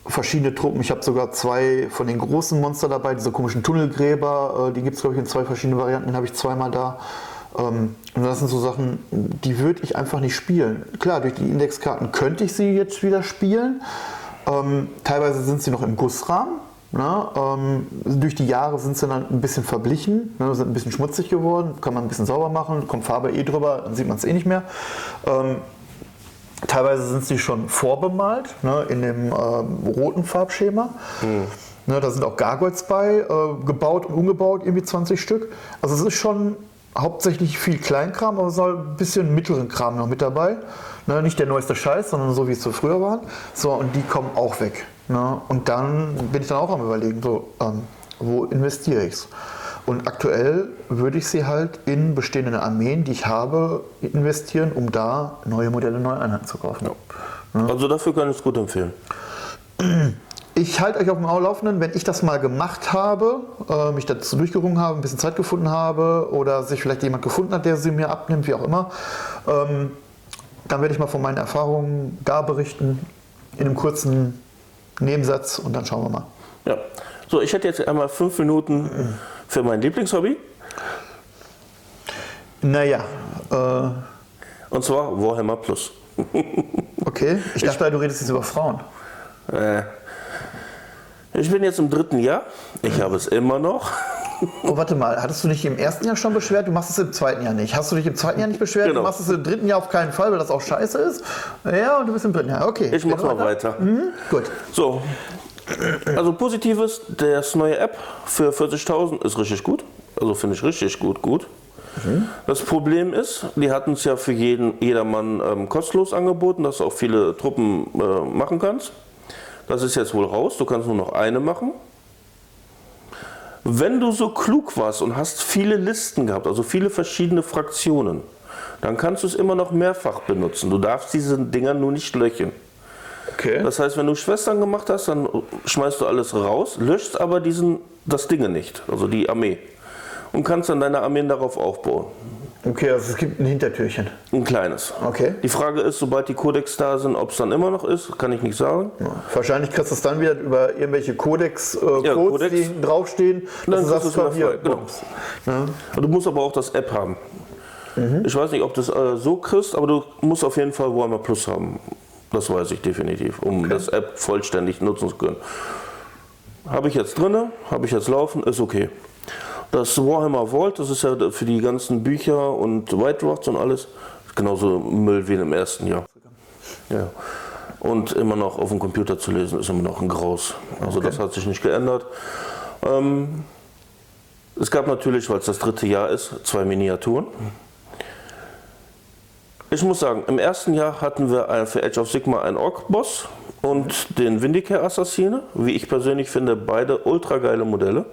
verschiedene Truppen. Ich habe sogar zwei von den großen Monster dabei, diese komischen Tunnelgräber. Äh, die gibt es, glaube ich, in zwei verschiedenen Varianten. Den habe ich zweimal da. Ähm, und das sind so Sachen, die würde ich einfach nicht spielen. Klar, durch die Indexkarten könnte ich sie jetzt wieder spielen. Ähm, teilweise sind sie noch im Gussrahmen. Ne? Ähm, durch die Jahre sind sie dann ein bisschen verblichen, ne? sind ein bisschen schmutzig geworden, kann man ein bisschen sauber machen, kommt Farbe eh drüber, dann sieht man es eh nicht mehr. Ähm, Teilweise sind sie schon vorbemalt, ne, in dem ähm, roten Farbschema. Ne, da sind auch Gargoyles bei, äh, gebaut und umgebaut, irgendwie 20 Stück. Also es ist schon hauptsächlich viel Kleinkram, aber es ist halt ein bisschen mittleren Kram noch mit dabei. Ne, nicht der neueste Scheiß, sondern so wie es so früher waren. So, und die kommen auch weg. Ne? Und dann bin ich dann auch am überlegen, so, ähm, wo investiere ich es? Und aktuell würde ich sie halt in bestehende Armeen, die ich habe, investieren, um da neue Modelle, neue Einheiten zu kaufen. Also dafür kann ich es gut empfehlen. Ich halte euch auf dem Laufenden, wenn ich das mal gemacht habe, äh, mich dazu durchgerungen habe, ein bisschen Zeit gefunden habe oder sich vielleicht jemand gefunden hat, der sie mir abnimmt, wie auch immer, ähm, dann werde ich mal von meinen Erfahrungen da berichten, in einem kurzen Nebensatz und dann schauen wir mal. Ja. So, ich hätte jetzt einmal fünf Minuten für mein Lieblingshobby. Naja, äh, Und zwar Warhammer Plus. okay. Ich dachte, du redest jetzt über Frauen. Äh, ich bin jetzt im dritten Jahr. Ich habe es immer noch. Oh, warte mal, hattest du dich im ersten Jahr schon beschwert? Du machst es im zweiten Jahr nicht. Hast du dich im zweiten Jahr nicht beschwert? Genau. Du machst es im dritten Jahr auf keinen Fall, weil das auch scheiße ist? Ja, und du bist im dritten Jahr. Okay. Ich Geht mal weiter. Mhm. Gut. So, also positives, das neue App für 40.000 ist richtig gut. Also finde ich richtig gut, gut. Das Problem ist, die hatten es ja für jeden, jedermann ähm, kostenlos angeboten, dass du auch viele Truppen äh, machen kannst. Das ist jetzt wohl raus, du kannst nur noch eine machen. Wenn du so klug warst und hast viele Listen gehabt, also viele verschiedene Fraktionen, dann kannst du es immer noch mehrfach benutzen. Du darfst diese Dinger nur nicht löchen. Okay. Das heißt, wenn du Schwestern gemacht hast, dann schmeißt du alles raus, löscht aber diesen, das Ding nicht, also die Armee. Und kannst dann deine Armeen darauf aufbauen. Okay, also es gibt ein Hintertürchen. Ein kleines. Okay. Die Frage ist, sobald die Codex da sind, ob es dann immer noch ist, kann ich nicht sagen. Wahrscheinlich kriegst du es dann wieder über irgendwelche Codex-Codes, Ja, Codex. die draufstehen. Dann du sagst, du hier, genau. Ja. Du musst aber auch das App haben. Mhm. Ich weiß nicht, ob du es äh, so kriegst, aber du musst auf jeden Fall Warhammer Plus haben. Das weiß ich definitiv, um das App vollständig nutzen zu können. Habe ich jetzt drinne, habe ich jetzt laufen, ist okay. Das Warhammer Vault, das ist ja für die ganzen Bücher und White Rods und alles, genauso Müll wie im ersten Jahr. Ja. Und immer noch auf dem Computer zu lesen, ist immer noch ein Graus. Also Okay. das hat sich nicht geändert. Ähm, es gab natürlich, weil es das dritte Jahr ist, zwei Miniaturen. Ich muss sagen, im ersten Jahr hatten wir für Age of Sigma einen Orc-Boss und den Vindicare-Assassine. Wie ich persönlich finde, beide ultra geile Modelle.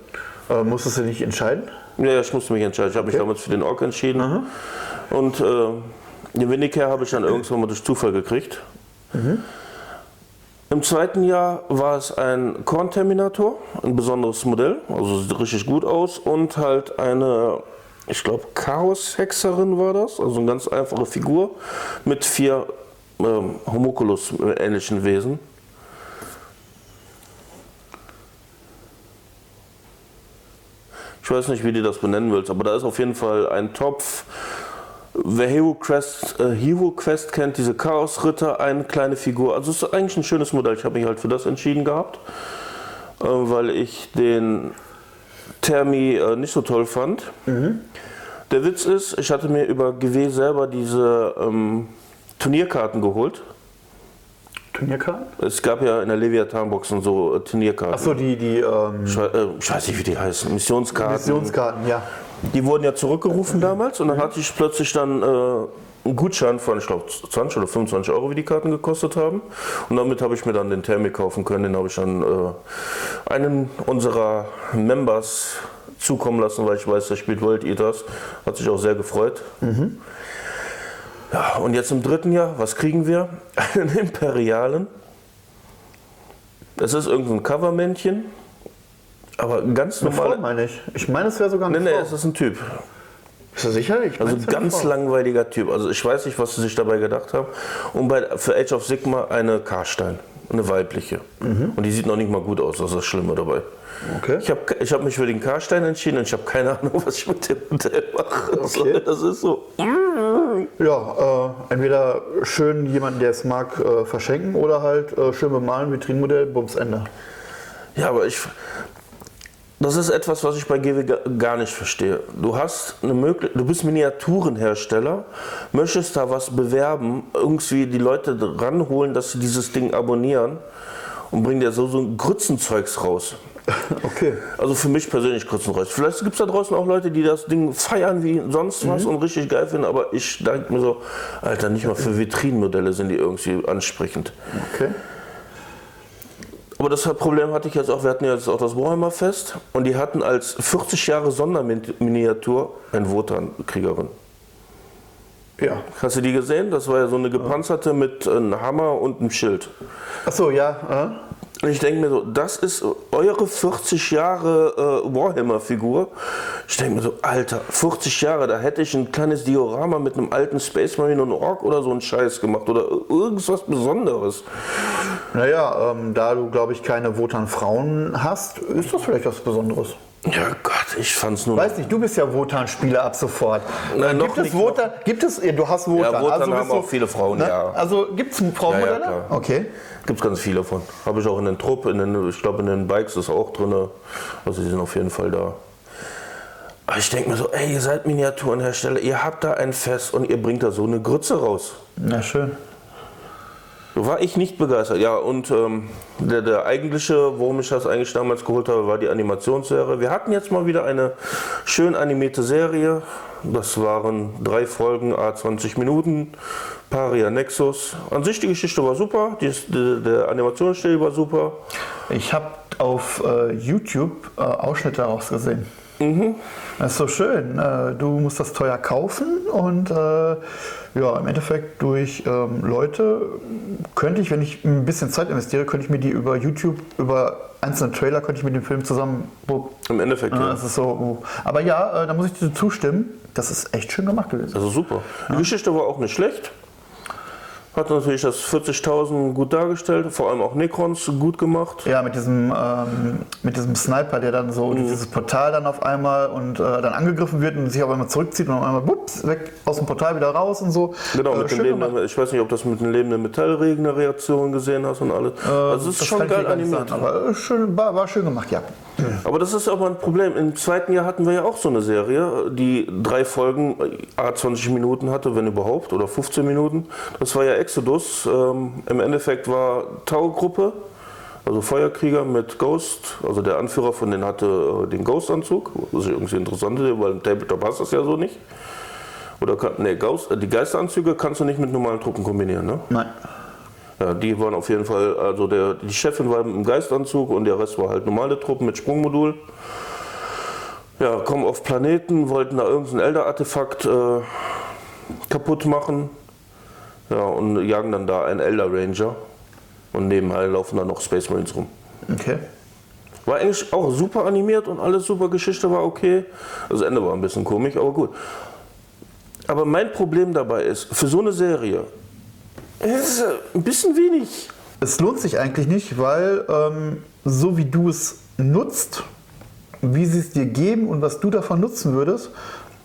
Äh, musstest du nicht entscheiden? Ja, ich musste mich entscheiden. Ich habe mich Okay. damals für den Orc entschieden. Und äh, den Vindicare habe ich dann irgendwann mal durch Zufall gekriegt. Im zweiten Jahr war es ein Korn-Terminator, ein besonderes Modell, also sieht richtig gut aus. Und halt eine, ich glaube, Chaos-Hexerin war das, also eine ganz einfache Figur mit vier ähm, Homunculus-ähnlichen Wesen. Ich weiß nicht, wie du das benennen willst, aber da ist auf jeden Fall ein Topf. Wer Hero Quest, äh, Hero Quest kennt, diese Chaos-Ritter, eine kleine Figur. Also es ist eigentlich ein schönes Modell. Ich habe mich halt für das entschieden gehabt, äh, weil ich den Thermi äh, nicht so toll fand. Der Witz ist, ich hatte mir über GW selber diese ähm, Turnierkarten geholt. Turnierkarten? Es gab ja in der Leviathan-Boxen so äh, Turnierkarten. Achso, die, die ähm, Ich, wei- äh, ich weiß nicht, wie die heißen. Missionskarten. Missionskarten, ja. Die wurden ja zurückgerufen damals und dann hatte ich plötzlich dann äh, Gutschein von, ich glaube, 20 oder 25 Euro, wie die Karten gekostet haben. Und damit habe ich mir dann den Thermik kaufen können. Den habe ich dann äh, einen unserer Members zukommen lassen, weil ich weiß, der spielt World Eaters. Hat sich auch sehr gefreut. Ja, und jetzt im dritten Jahr, was kriegen wir? Einen Imperialen. Das ist irgendein Covermännchen. Aber ganz Eine Frau normal. meine ich. Ich meine, es wäre sogar Nee, nee, Frau. es ist ein Typ. Bist du sicher? Ich Also ganz Frau. langweiliger Typ. Also ich weiß nicht, was sie sich dabei gedacht haben. Und bei, für Age of Sigma eine Karstein, eine weibliche. Und die sieht noch nicht mal gut aus, das ist das Schlimme dabei. Okay. Ich habe ich hab mich für den Karstein entschieden und ich habe keine Ahnung, was ich mit dem Modell mache. Okay. Das ist so. Ja, äh, entweder schön jemanden, der es mag, äh, verschenken oder halt äh, schön bemalen, Vitrinenmodell, Bums Ende. Ja, aber ich. Das ist etwas, was ich bei GW ga- gar nicht verstehe. Du hast eine Möglichkeit, du bist Miniaturenhersteller, möchtest da was bewerben, irgendwie die Leute ranholen, dass sie dieses Ding abonnieren und bringen dir so, so ein Grützenzeugs raus. Okay. Also für mich persönlich Grützenreus. Vielleicht gibt es da draußen auch Leute, die das Ding feiern wie sonst was und richtig geil finden, aber ich denke mir so, Alter, nicht mal für Vitrinenmodelle sind die irgendwie ansprechend. Okay. Aber das Problem hatte ich jetzt auch, wir hatten ja jetzt auch das Warhammer Fest und die hatten als 40 Jahre Sonderminiatur eine Wotan-Kriegerin. Ja. Hast du die gesehen? Das war ja so eine gepanzerte mit einem Hammer und einem Schild. Achso, ja. Und ich denke mir so, das ist eure 40 Jahre äh, Warhammer-Figur. Ich denke mir so, Alter, 40 Jahre, da hätte ich ein kleines Diorama mit einem alten Space Marine und einem Ork oder so einen Scheiß gemacht oder irgendwas Besonderes. Äh? Naja, ähm, da du, glaube ich, keine Wotan-Frauen hast, ist das vielleicht was Besonderes. Ja Gott, ich fand's nur. Weiß nicht, du bist ja Wotan-Spieler ab sofort. Nein, Äh, noch gibt es nicht, Wotan? Gibt es? Du hast Wotan. Ja, Wotan also haben auch viele Frauen, ne? ja. Also gibt es Frauenmodelle? Ja, ja. Okay. Gibt es ganz viele von. Habe ich auch in den Trupp, in den, ich glaube in den Bikes ist auch drin. Also die sind auf jeden Fall da. Aber ich denke mir so, ey, ihr seid Miniaturenhersteller, ihr habt da ein Fest und ihr bringt da so eine Grütze raus. Na schön. War ich nicht begeistert. Ja, und ähm, der, der eigentliche, warum ich das eigentlich damals geholt habe, war die Animationsserie. Wir hatten jetzt mal wieder eine schön animierte Serie. Das waren drei Folgen, a 20 Minuten. Paria Nexus. An sich die Geschichte war super, die, die, der Animationsstil war super. Ich habe auf äh, YouTube äh, Ausschnitte daraus gesehen. Das ist so schön. Äh, du musst das teuer kaufen und äh, ja, im Endeffekt durch ähm, Leute könnte ich, wenn ich ein bisschen Zeit investiere, könnte ich mir die über YouTube, über einzelne Trailer, könnte ich mir den Film zusammen. Im Endeffekt, ja. das ist so. Aber ja, äh, da muss ich dir zustimmen. Das ist echt schön gemacht gewesen. Also super. Die Geschichte war auch nicht schlecht. Hat natürlich das 40.000 gut dargestellt, vor allem auch Necrons gut gemacht. Ja, mit diesem, ähm, mit diesem Sniper, der dann so dieses Portal dann auf einmal und äh, dann angegriffen wird und sich auf einmal zurückzieht und auf einmal wups, weg aus dem Portal wieder raus und so. Genau, Äh, mit dem lebenden, ich weiß nicht, ob das mit den lebenden Metallregenerationen gesehen hast und alles. also es ist schon geil animiert. sagen, aber äh, schön, war, war schön gemacht, ja. Aber das ist aber ein Problem. Im zweiten Jahr hatten wir ja auch so eine Serie, die drei Folgen, a 20 Minuten hatte, wenn überhaupt, oder 15 Minuten. Das war ja Exodus. Ähm, Im Endeffekt war Tau-Gruppe, also Feuerkrieger mit Ghost, also der Anführer von denen hatte äh, den Ghost-Anzug, was ich irgendwie interessant weil im Tabletop hast du das ja so nicht. Oder kann, nee, Ghost, äh, die Geisteranzüge kannst du nicht mit normalen Truppen kombinieren, ne? Nein. Ja, die waren auf jeden Fall, also der, die Chefin war im Geistanzug und der Rest war halt normale Truppen mit Sprungmodul. Ja, kommen auf Planeten, wollten da irgendein Elder-Artefakt äh, kaputt machen. Ja, und jagen dann da einen Elder Ranger. Und nebenher laufen dann noch Space Marines rum. Okay. War eigentlich auch super animiert und alles super, Geschichte war okay. Das Ende war ein bisschen komisch, aber gut. Aber mein Problem dabei ist, für so eine Serie, ist ein bisschen wenig. Es lohnt sich eigentlich nicht, weil ähm, so wie du es nutzt, wie sie es dir geben und was du davon nutzen würdest,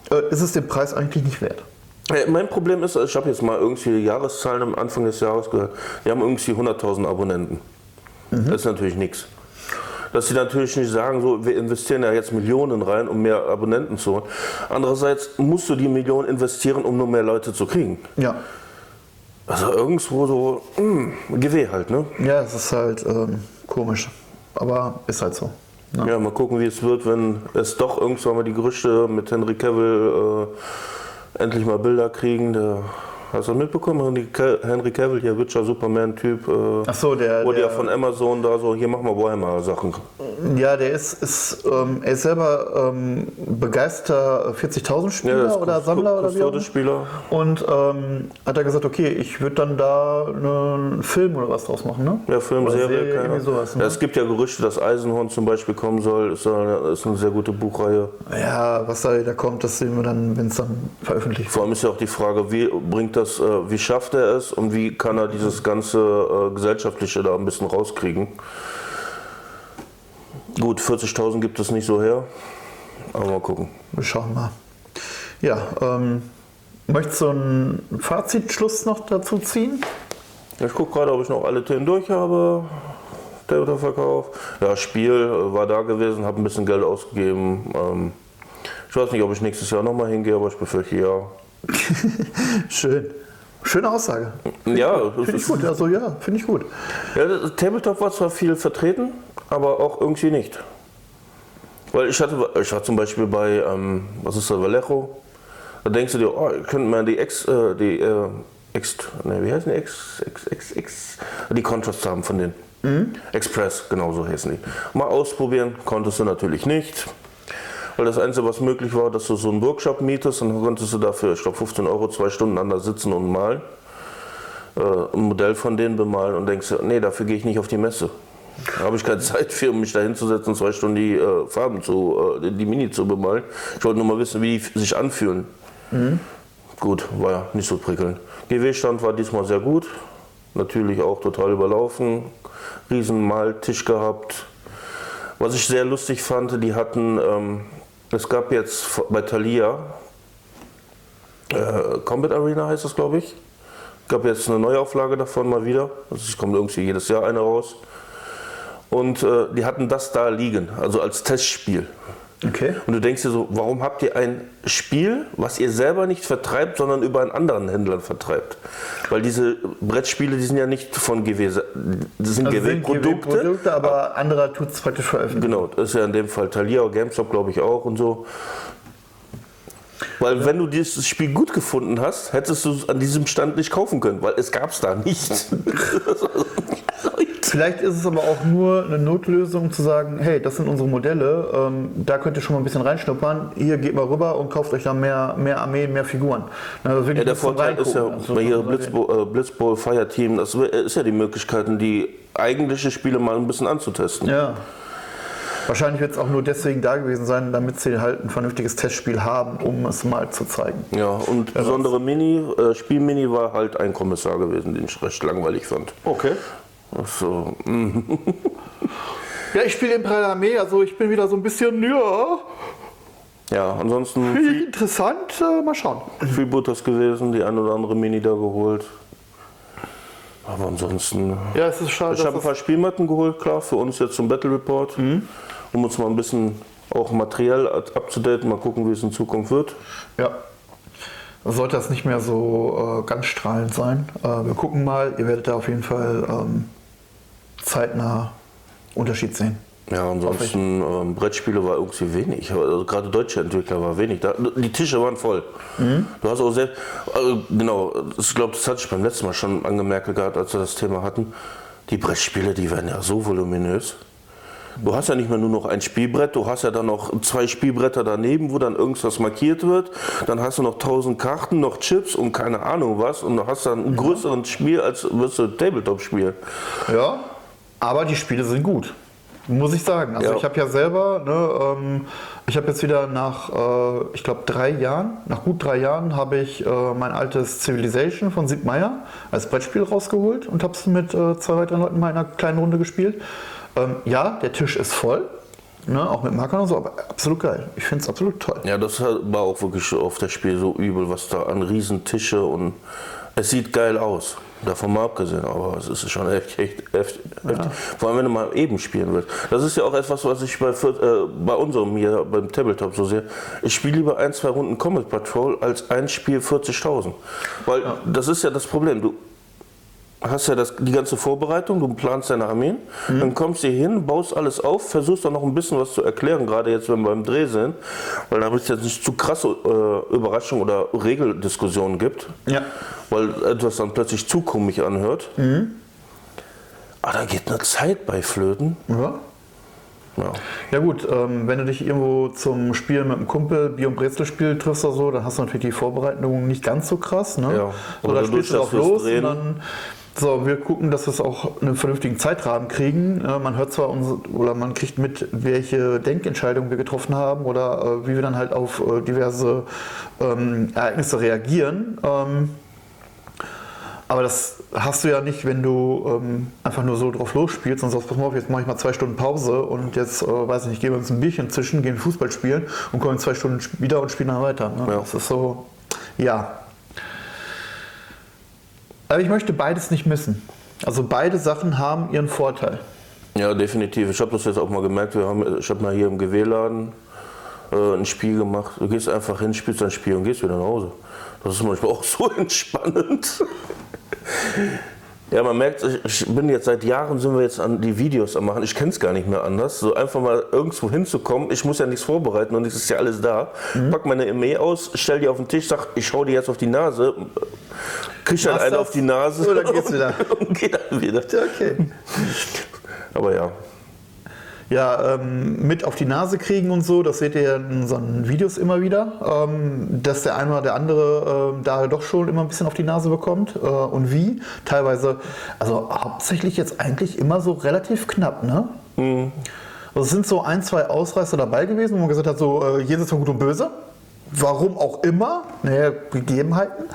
äh, ist es den Preis eigentlich nicht wert. Äh, Mein Problem ist, ich habe jetzt mal irgendwie Jahreszahlen am Anfang des Jahres gehört. Wir haben irgendwie 100.000 Abonnenten. Das ist natürlich nichts. Dass sie natürlich nicht sagen, so, wir investieren ja jetzt Millionen rein, um mehr Abonnenten zu holen. Andererseits musst du die Millionen investieren, um nur mehr Leute zu kriegen. Ja. Also irgendwo so, mh, Gewehr halt, ne? Ja, es ist halt ähm, komisch. Aber ist halt so. ne? Ja, mal gucken, wie es wird, wenn es doch irgendwann mal die Gerüchte mit Henry Cavill äh, endlich mal Bilder kriegen. Der, hast du mitbekommen? Henry Ca- Henry Cavill, hier Witcher, Superman-Typ. Äh, so, der, Wurde ja der von Amazon da so, hier machen wir Warhammer-Sachen. Ja, der ist, ist ähm, er ist selber ähm, begeisterter 40.000 Spieler Ja, das oder Sammler oder wie auch. Spieler. Und ähm, hat er gesagt, okay, ich würde dann da einen Film oder was draus machen, ne? Ja, Film, Oder Serie, Serie, irgendwie sowas, ne? ja, Es gibt ja Gerüchte, dass Eisenhorn zum Beispiel kommen soll. Ist, eine, ist eine sehr gute Buchreihe. Ja, was da, da kommt, das sehen wir dann, wenn es dann veröffentlicht Vor wird. allem ist ja auch die Frage, wie bringt das, äh, wie schafft er es und wie kann er dieses ganze äh, gesellschaftliche da ein bisschen rauskriegen. Gut, 40.000 gibt es nicht so her, aber mal gucken. Wir schauen mal. Ja, ähm, möchtest du einen Fazitschluss noch dazu ziehen? Ich gucke gerade, ob ich noch alle Themen durch habe. Der Verkauf. Ja, Spiel äh, war da gewesen, habe ein bisschen Geld ausgegeben. Ähm, ich weiß nicht, ob ich nächstes Jahr nochmal hingehe, aber ich befürchte ja. Schön. Schöne Aussage. Ja, das Finde ich gut, also ja, finde ich gut. Ja, Tabletop war zwar viel vertreten, aber auch irgendwie nicht. Weil ich hatte, ich war zum Beispiel bei, ähm, was ist das, Vallejo. Da denkst du dir, oh, könnten wir die Ex, äh, die, äh, Ex, ne, wie heißen die Ex, Ex, Ex, Ex, die Contrasts haben von denen. Express, genau so heißen die. Mal ausprobieren, konntest du natürlich nicht. Weil das Einzige, was möglich war, dass du so einen Workshop mietest und dann konntest du dafür, ich glaube, 15 Euro zwei Stunden an da sitzen und malen äh, ein Modell von denen bemalen und denkst, nee, dafür gehe ich nicht auf die Messe. Da habe ich keine Zeit für, um mich da hinzusetzen, zwei Stunden die äh, Farben zu, äh, die Mini zu bemalen. Ich wollte nur mal wissen, wie die sich anfühlen. Gut, war ja nicht so prickelnd. GW-Stand war diesmal sehr gut. Natürlich auch total überlaufen. Riesen Maltisch gehabt. Was ich sehr lustig fand, die hatten, ähm, es gab jetzt bei Thalia, äh, Combat Arena heißt das, glaube ich. Gab jetzt eine Neuauflage davon mal wieder. Also es kommt irgendwie jedes Jahr eine raus. Und äh, die hatten das da liegen, also als Testspiel. Okay. Und du denkst dir so, warum habt ihr ein Spiel, was ihr selber nicht vertreibt, sondern über einen anderen Händler vertreibt? Weil diese Brettspiele, die sind ja nicht von GW, das sind Also GW-Produkte. Produkte, aber anderer tut es praktisch veröffentlichen. Genau, das ist ja in dem Fall Thalia, GameStop glaube ich auch und so. Weil wenn du dieses Spiel gut gefunden hast, hättest du es an diesem Stand nicht kaufen können, weil es gab es da nicht. Vielleicht ist es aber auch nur eine Notlösung um zu sagen, hey, das sind unsere Modelle, ähm, da könnt ihr schon mal ein bisschen reinschnuppern, hier geht mal rüber und kauft euch dann mehr, mehr Armeen, mehr Figuren. Na, Ja, der Vorteil ist ja. Also, bei hier so- Blitzbowl, äh, Blitzbowl Fire Team, das ist ja die Möglichkeiten, die eigentliche Spiele mal ein bisschen anzutesten. Ja. Wahrscheinlich wird es auch nur deswegen da gewesen sein, damit sie halt ein vernünftiges Testspiel haben, um es mal zu zeigen. Ja, und besondere Mini, äh, Spielmini war halt ein Kommissar gewesen, den ich recht langweilig fand. Okay. So, mm. Ja, ich spiele Imperial Armee, also ich bin wieder so ein bisschen, ja, ja, ansonsten finde ich interessant, äh, mal schauen. viel Butters gewesen, die ein oder andere Mini da geholt. Aber ansonsten. Ja, es ist schade, Ich habe ein paar Spielmatten geholt, klar, für uns jetzt zum Battle Report. um uns mal ein bisschen auch materiell abzudaten, mal gucken, wie es in Zukunft wird. Ja. Sollte das nicht mehr so äh, ganz strahlend sein. Äh, wir gucken mal, ihr werdet da auf jeden Fall ähm, zeitnah Unterschied sehen. Ja, ansonsten ähm, Brettspiele war irgendwie wenig. Also gerade deutsche Entwickler war wenig. Da, die Tische waren voll. Mhm. Du hast auch selbst, also genau, ich glaube, das hatte ich beim letzten Mal schon angemerkt gehabt, als wir das Thema hatten. Die Brettspiele, die werden ja so voluminös. Du hast ja nicht mehr nur noch ein Spielbrett, du hast ja dann noch zwei Spielbretter daneben, wo dann irgendwas markiert wird. Dann hast du noch tausend Karten, noch Chips und keine Ahnung was. Und du hast dann ein größeres Spiel, als wirst du Tabletop spielen. Ja, aber die Spiele sind gut. Muss ich sagen. Also Ja. ich habe ja selber, ne, ähm, ich habe jetzt wieder nach, äh, ich glaube, drei Jahren, nach gut drei Jahren habe ich äh, mein altes Civilization von Sieg Meier als Brettspiel rausgeholt und habe es mit äh, zwei weiteren Leuten mal in einer kleinen Runde gespielt. Ähm, ja, der Tisch ist voll, ne, auch mit Markern und so, aber absolut geil. Ich finde es absolut toll. Ja, das war auch wirklich auf das Spiel so übel, was da an Riesentische und es sieht geil aus. Davon mal abgesehen, aber es ist schon echt, echt, echt heftig. Vor allem, wenn du mal eben spielen willst. Das ist ja auch etwas, was ich bei, äh, bei unserem hier beim Tabletop so sehe. Ich spiele lieber ein, zwei Runden Comet Patrol als ein Spiel 40.000. Weil das ist ja das Problem. Du hast ja das, die ganze Vorbereitung, du planst deine Armeen, dann kommst du hier hin, baust alles auf, versuchst dann noch ein bisschen was zu erklären, gerade jetzt, wenn wir beim Dreh sind, weil da es jetzt nicht zu krasse äh, Überraschungen oder Regeldiskussionen gibt, Ja. weil etwas dann plötzlich zu komisch anhört. Aber da geht eine Zeit bei Flöten. Ja. Ja. Ja gut, ähm, wenn du dich irgendwo zum Spielen mit einem Kumpel Bier- und Brezelspiel triffst oder so, dann hast du natürlich die Vorbereitung nicht ganz so krass. Ne? Ja, so, da spielst du wir's los drehen- und dann so, wir gucken, dass wir es auch einen vernünftigen Zeitrahmen kriegen. Äh, man hört zwar unsere, oder man kriegt mit, welche Denkentscheidungen wir getroffen haben oder äh, wie wir dann halt auf äh, diverse ähm, Ereignisse reagieren. Ähm, aber das hast du ja nicht, wenn du ähm, einfach nur so drauf losspielst und sagst, pass mal auf, jetzt mache ich mal zwei Stunden Pause und jetzt, äh, weiß ich nicht, gehen wir uns ein Bierchen zwischen, gehen Fußball spielen und kommen in zwei Stunden wieder und spielen dann weiter. Ne? Ja. Das ist so, ja. Aber ich möchte beides nicht missen. Also beide Sachen haben ihren Vorteil. Ja, definitiv. Ich habe das jetzt auch mal gemerkt. Wir haben, ich habe mal hier im GW-Laden äh, ein Spiel gemacht. Du gehst einfach hin, spielst ein Spiel und gehst wieder nach Hause. Das ist manchmal auch so entspannend. Ja, man merkt, ich- bin jetzt seit Jahren sind wir jetzt an die Videos am machen. Ich kenne es gar nicht mehr anders. So einfach mal irgendwo hinzukommen. Ich muss ja nichts vorbereiten und es ist ja alles da. Pack meine E aus, stell die auf den Tisch, sag, ich schau die jetzt auf die Nase. Krieg dann Machst einen auf die Nase Oder geht's wieder? und geh dann wieder. Okay. Aber ja. Ja, ähm, mit auf die Nase kriegen und so, das seht ihr in unseren Videos immer wieder, ähm, dass der eine oder der andere ähm, da doch schon immer ein bisschen auf die Nase bekommt. Äh, und wie? Teilweise, also hauptsächlich jetzt eigentlich immer so relativ knapp, ne? Also es sind so ein, zwei Ausreißer dabei gewesen, wo man gesagt hat, so äh, jenseits von Gut und Böse. Warum auch immer, naja, Gegebenheiten.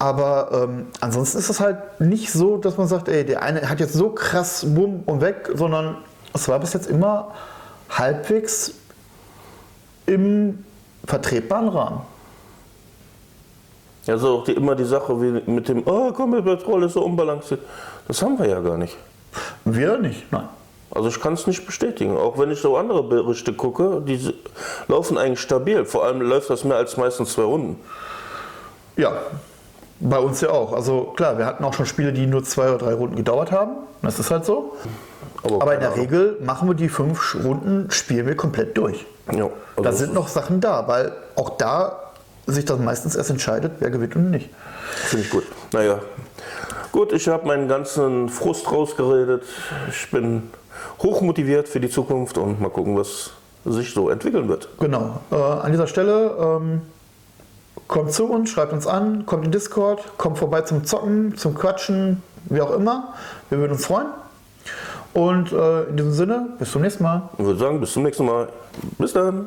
Aber ähm, ansonsten ist es halt nicht so, dass man sagt, ey, der eine hat jetzt so krass bumm und weg, sondern es war bis jetzt immer halbwegs im vertretbaren Rahmen. Ja, so auch die, immer die Sache wie mit dem, oh, Combat Patrol ist so unbalanciert. Das haben wir ja gar nicht. Wir nicht, nein. Also ich kann es nicht bestätigen. Auch wenn ich so andere Berichte gucke, die laufen eigentlich stabil. Vor allem läuft das mehr als meistens zwei Runden. Ja, bei uns ja auch. Also klar, wir hatten auch schon Spiele, die nur zwei oder drei Runden gedauert haben. Das ist halt so. Aber in keine der Ahnung. Regel machen wir die fünf Runden, spielen wir komplett durch. Ja, also Da sind noch Sachen da, weil auch da sich das meistens erst entscheidet, wer gewinnt und nicht. Finde ich gut. Naja. Gut, ich habe meinen ganzen Frust rausgeredet. Ich bin hochmotiviert für die Zukunft und mal gucken, was sich so entwickeln wird. Genau. Äh, an dieser Stelle ähm, kommt zu uns, schreibt uns an, kommt in Discord, kommt vorbei zum Zocken, zum Quatschen, wie auch immer. Wir würden uns freuen. Und äh, in diesem Sinne, bis zum nächsten Mal. Ich würde sagen, bis zum nächsten Mal. Bis dann.